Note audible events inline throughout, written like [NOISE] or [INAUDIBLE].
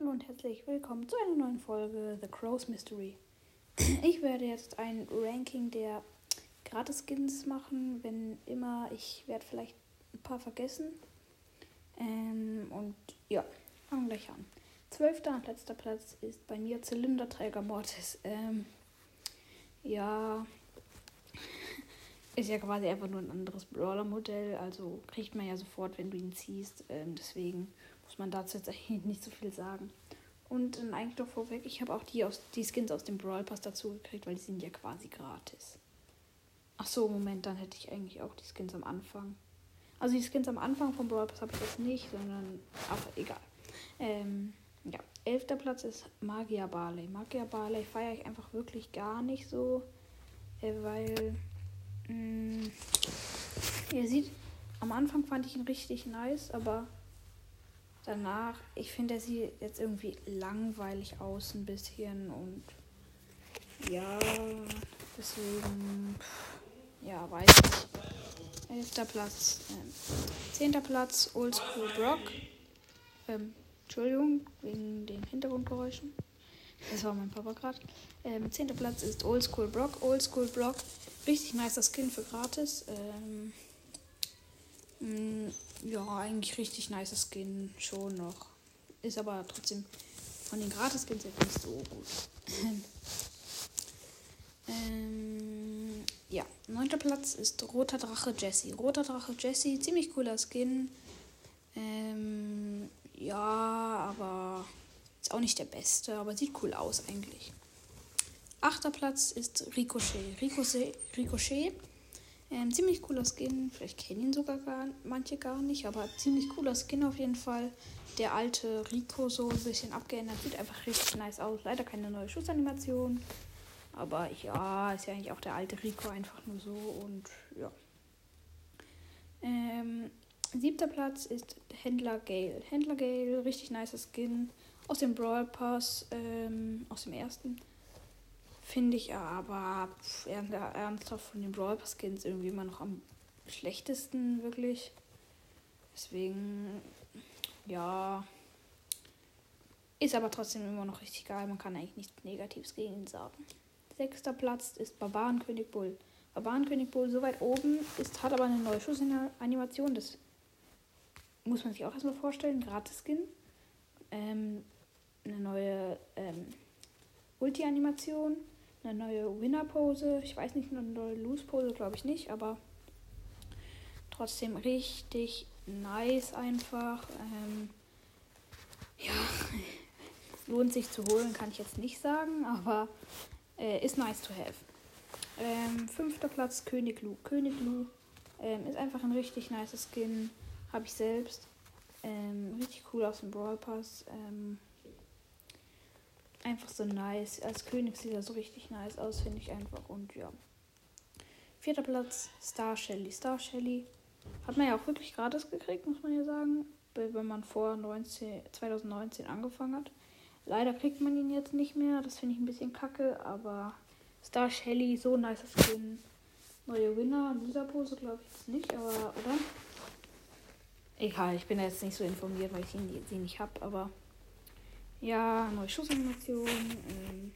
Hallo und herzlich willkommen zu einer neuen Folge The Crow's Mystery. [CLEARS THROAT] Ich werde jetzt ein Ranking der Gratis-Skins machen, wenn immer. Ich werde vielleicht ein paar vergessen. Ähm, und ja, fangen wir gleich an. Zwölfter und letzter Platz ist bei mir Zylinderträger Mortis. Ähm, ja, [LAUGHS] ist ja quasi einfach nur ein anderes Brawler-Modell. Also kriegt man ja sofort, wenn du ihn ziehst. Ähm, deswegen muss man dazu jetzt eigentlich nicht so viel sagen. Und dann eigentlich doch vorweg, ich habe auch die, aus, die Skins aus dem Brawl Pass dazu gekriegt, weil die sind ja quasi gratis. Ach so, Moment, dann hätte ich eigentlich auch die Skins am Anfang. Also die Skins am Anfang vom Brawl Pass habe ich jetzt nicht, sondern aber egal. Ähm, ja, elfter Platz ist Magia Barley. Magia Barley feiere ich einfach wirklich gar nicht so, äh, weil mh, mm, ihr seht, am Anfang fand ich ihn richtig nice, aber danach, ich finde, er sieht jetzt irgendwie langweilig aus ein bisschen und ja, deswegen, ja, weiß ich. Elfter Platz, äh, zehnter Platz, Oldschool Brock. Ähm, Entschuldigung, wegen den Hintergrundgeräuschen. Das war mein Papa gerade. Ähm, zehnter Platz ist Oldschool Brock. Oldschool Brock, richtig nicer Skin für gratis. Ähm, ja, eigentlich richtig nice Skin schon noch. Ist aber trotzdem von den Gratis-Skins jetzt nicht so gut. [LAUGHS] ähm, ja, neunter Platz ist Roter Drache Jesse. Roter Drache Jesse, ziemlich cooler Skin. Ähm, ja, aber ist auch nicht der beste, aber sieht cool aus eigentlich. Achter Platz ist Ricochet. Ricochet, Ricochet ähm, ziemlich cooler Skin. Vielleicht kennen ihn sogar gar, manche gar nicht, aber ziemlich cooler Skin auf jeden Fall. Der alte Rico so ein bisschen abgeändert. Sieht einfach richtig nice aus. Leider keine neue Schussanimation. Aber ja, ist ja eigentlich auch der alte Rico einfach nur so und ja. Ähm, siebter Platz ist Händler Gale. Händler Gale, richtig nice Skin. Aus dem Brawl Pass, ähm, aus dem ersten. Finde ich aber ernsthaft von den Brawl Pass Skins irgendwie immer noch am schlechtesten, wirklich. Deswegen, ja. Ist aber trotzdem immer noch richtig geil. Man kann eigentlich nichts Negatives gegen ihn sagen. Sechster Platz ist Barbarenkönig Bull. Barbarenkönig Bull so weit oben ist, hat aber eine neue Schussanimation. Das muss man sich auch erstmal vorstellen. Gratis-Skin. Ähm, eine neue ähm, Ulti-Animation eine neue Winner-Pose. Ich weiß nicht, eine neue Lose-Pose, glaube ich nicht, aber trotzdem richtig nice einfach. Ähm, ja, [LAUGHS] lohnt sich zu holen, kann ich jetzt nicht sagen, aber äh, ist nice to have. Ähm, fünfter Platz König Lu. König Lu ähm, ist einfach ein richtig nice Skin. Habe ich selbst. Ähm, richtig cool aus dem Brawl Pass. Einfach so nice. Als König sieht er so richtig nice aus, finde ich einfach. Und ja. Vierter Platz, Star Shelly. Star Shelly hat man ja auch wirklich gratis gekriegt, muss man ja sagen. Wenn man vor 19, 2019 angefangen hat. Leider kriegt man ihn jetzt nicht mehr. Das finde ich ein bisschen kacke. Aber Star Shelly, so nice Skin. Neue Winner in dieser Pose glaube ich jetzt nicht, aber, oder? Egal, ich bin jetzt nicht so informiert, weil ich ihn, sie nicht habe, aber ja, neue Schussanimation. Ähm,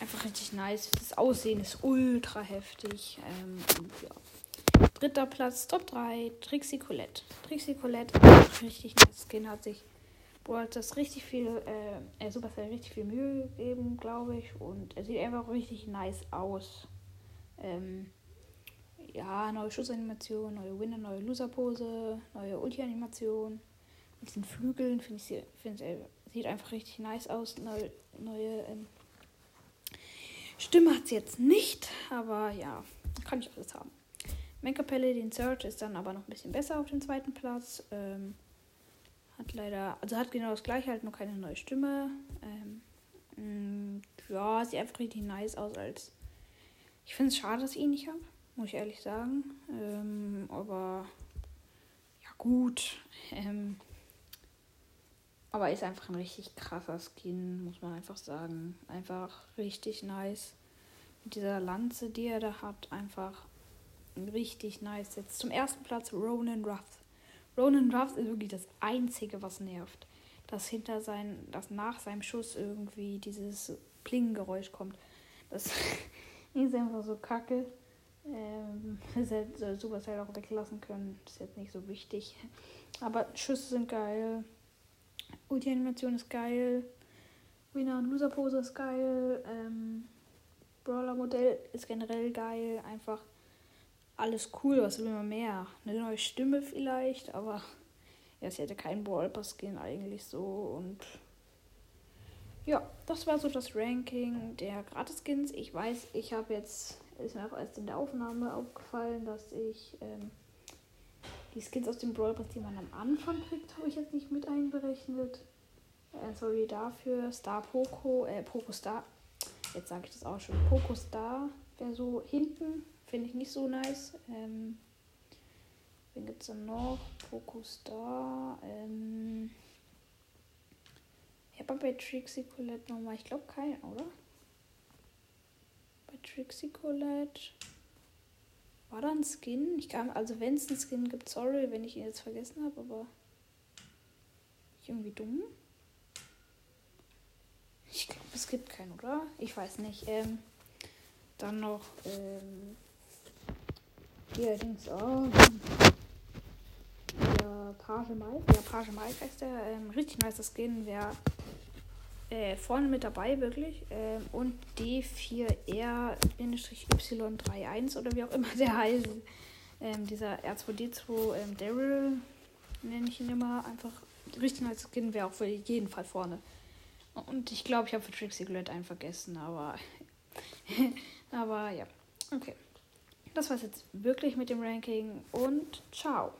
einfach richtig nice. Das Aussehen ist ultra heftig. Ähm, ja. Dritter Platz, Top 3, Trixie Colette. Trixie Colette, richtig nice Skin, hat sich Boah, das richtig viel, äh, er Supercell richtig viel Mühe gegeben, glaube ich. Und er sieht einfach richtig nice aus. Ähm, ja, neue Schussanimation, neue Winner, neue Loser-Pose, neue Ulti-Animation. Mit diesen Flügeln finde ich, find, Sieht einfach richtig nice aus. Neue, neue ähm, Stimme hat sie jetzt nicht, aber ja, kann ich alles haben. Make-up den Search ist dann aber noch ein bisschen besser auf dem zweiten Platz. Ähm, hat leider, also hat genau das gleiche, halt nur keine neue Stimme. Ähm, mm, ja, sieht einfach richtig nice aus als. Ich finde es schade, dass ich ihn nicht habe, muss ich ehrlich sagen. Ähm, aber ja, gut. [LAUGHS] Ähm, aber ist einfach ein richtig krasser Skin, muss man einfach sagen. Einfach richtig nice. Mit dieser Lanze, die er da hat, einfach richtig nice. Jetzt zum ersten Platz Ronan Ruff. Ronan Ruff ist wirklich das Einzige, was nervt. dass hinter sein, dass nach seinem Schuss irgendwie dieses Plingengeräusch kommt. Das [LAUGHS] ist einfach so kacke. Ähm, das hätte Supercell auch weglassen können. Ist jetzt nicht so wichtig. Aber Schüsse sind geil. Ulti-Animation ist geil. Winner- und Loser-Pose ist geil. Ähm, Brawler-Modell ist generell geil. Einfach alles cool. Was will man mehr? Eine neue Stimme vielleicht, aber ja, sie hätte keinen Brawl-Pass-Skin eigentlich so. Und ja, das war so das Ranking der Gratis-Skins. Ich weiß, ich habe jetzt, ist mir auch erst in der Aufnahme aufgefallen, dass ich ähm, die Skins aus dem Brawl Pass, die man am Anfang kriegt, habe ich jetzt nicht mit einberechnet. Äh, sorry dafür. Star Poco, äh, Poco Star. Jetzt sage ich das auch schon. Poco Star wäre so hinten. Finde ich nicht so nice. Ähm, wen gibt es dann noch? Poco Star. Ähm, ich habe bei Trixie Colette nochmal. Ich glaube keinen, oder? Bei Trixie Colette. War da ein Skin? Ich kann, also wenn es einen Skin gibt, sorry, wenn ich ihn jetzt vergessen habe, aber ich irgendwie dumm. Ich glaube, es gibt keinen, oder? Ich weiß nicht. Ähm, dann noch, ähm, hier, Dings, oh, der Page Mike. Der Page Mike heißt der. Ähm, richtig nice Skin. Wer äh, vorne mit dabei, wirklich. Ähm, und D4R-Y31 oder wie auch immer [LAUGHS] der heißt. Ähm, dieser R2D2 ähm, Daryl nenne ich ihn immer. Einfach richtig nice Skin wäre auch für jeden Fall vorne. Und ich glaube, ich habe für Trixie Glad einen vergessen, aber. [LAUGHS] aber ja. Okay. Das war's jetzt wirklich mit dem Ranking und ciao.